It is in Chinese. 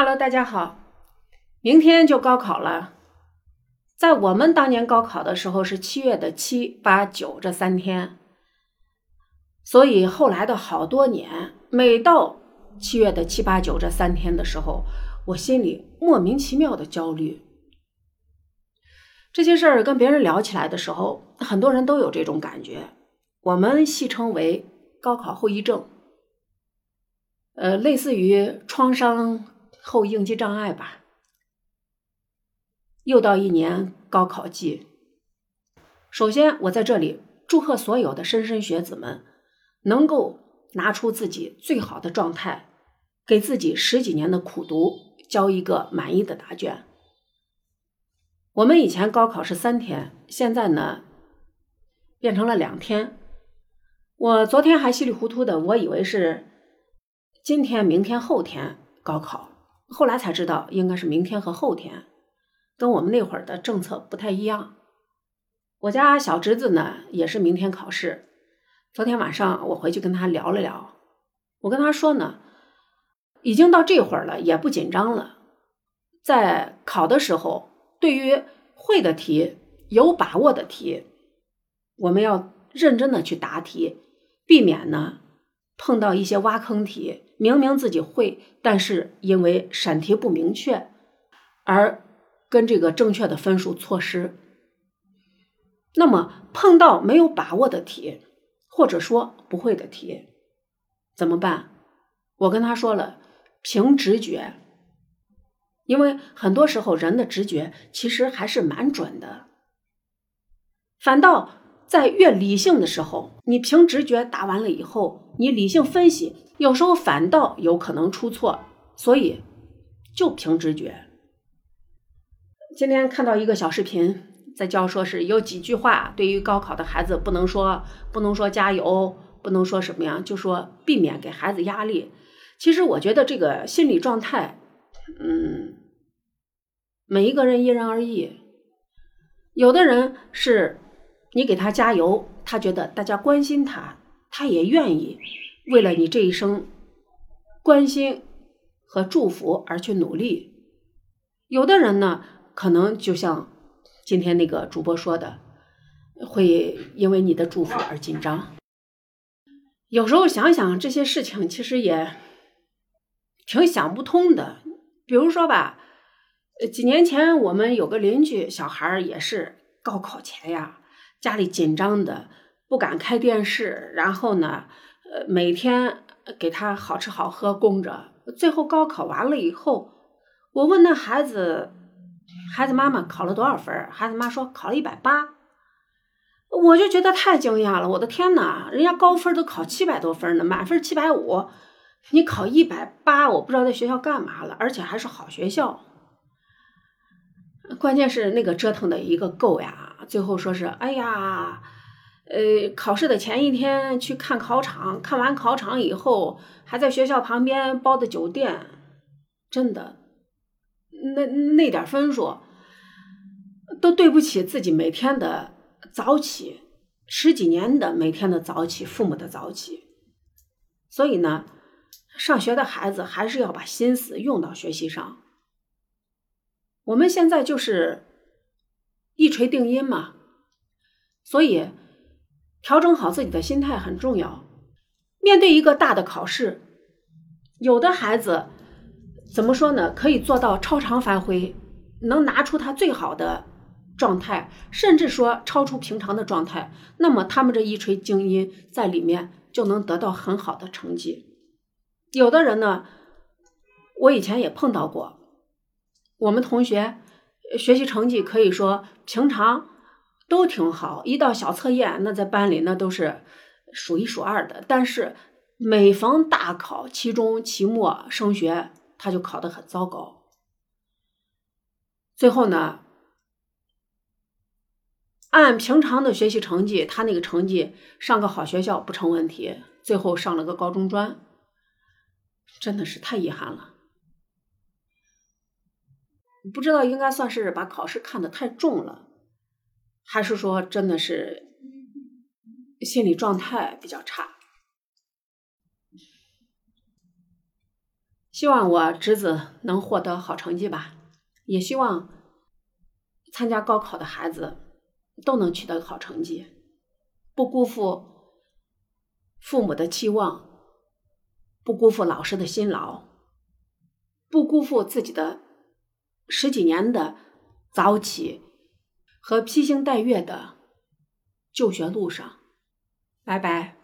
Hello，大家好，明天就高考了。在我们当年高考的时候是七月的七、八、九这三天，所以后来的好多年，每到七月的七、八、九这三天的时候，我心里莫名其妙的焦虑。这些事儿跟别人聊起来的时候，很多人都有这种感觉，我们戏称为高考后遗症，呃，类似于创伤。后应激障碍吧。又到一年高考季，首先我在这里祝贺所有的莘莘学子们，能够拿出自己最好的状态，给自己十几年的苦读交一个满意的答卷。我们以前高考是三天，现在呢变成了两天。我昨天还稀里糊涂的，我以为是今天、明天、后天高考。后来才知道，应该是明天和后天，跟我们那会儿的政策不太一样。我家小侄子呢，也是明天考试。昨天晚上我回去跟他聊了聊，我跟他说呢，已经到这会儿了，也不紧张了。在考的时候，对于会的题、有把握的题，我们要认真的去答题，避免呢。碰到一些挖坑题，明明自己会，但是因为审题不明确，而跟这个正确的分数错失。那么碰到没有把握的题，或者说不会的题，怎么办？我跟他说了，凭直觉，因为很多时候人的直觉其实还是蛮准的，反倒。在越理性的时候，你凭直觉答完了以后，你理性分析，有时候反倒有可能出错，所以就凭直觉。今天看到一个小视频，在教说是有几句话，对于高考的孩子不能说，不能说加油，不能说什么呀，就说避免给孩子压力。其实我觉得这个心理状态，嗯，每一个人因人而异，有的人是。你给他加油，他觉得大家关心他，他也愿意为了你这一生关心和祝福而去努力。有的人呢，可能就像今天那个主播说的，会因为你的祝福而紧张。有时候想想这些事情，其实也挺想不通的。比如说吧，几年前我们有个邻居小孩也是高考前呀。家里紧张的不敢开电视，然后呢，呃，每天给他好吃好喝供着。最后高考完了以后，我问那孩子，孩子妈妈考了多少分？孩子妈说考了一百八。我就觉得太惊讶了，我的天呐，人家高分都考七百多分呢，满分七百五，你考一百八，我不知道在学校干嘛了，而且还是好学校。关键是那个折腾的一个够呀。最后说是，哎呀，呃，考试的前一天去看考场，看完考场以后，还在学校旁边包的酒店，真的，那那点分数，都对不起自己每天的早起，十几年的每天的早起，父母的早起。所以呢，上学的孩子还是要把心思用到学习上。我们现在就是。一锤定音嘛，所以调整好自己的心态很重要。面对一个大的考试，有的孩子怎么说呢？可以做到超常发挥，能拿出他最好的状态，甚至说超出平常的状态。那么他们这一锤精音在里面就能得到很好的成绩。有的人呢，我以前也碰到过，我们同学。学习成绩可以说平常都挺好，一到小测验，那在班里那都是数一数二的。但是每逢大考、期中、期末、升学，他就考得很糟糕。最后呢，按平常的学习成绩，他那个成绩上个好学校不成问题，最后上了个高中专，真的是太遗憾了。不知道应该算是把考试看得太重了，还是说真的是心理状态比较差。希望我侄子能获得好成绩吧，也希望参加高考的孩子都能取得好成绩，不辜负父母的期望，不辜负老师的辛劳，不辜负自己的十几年的早起和披星戴月的就学路上。拜拜。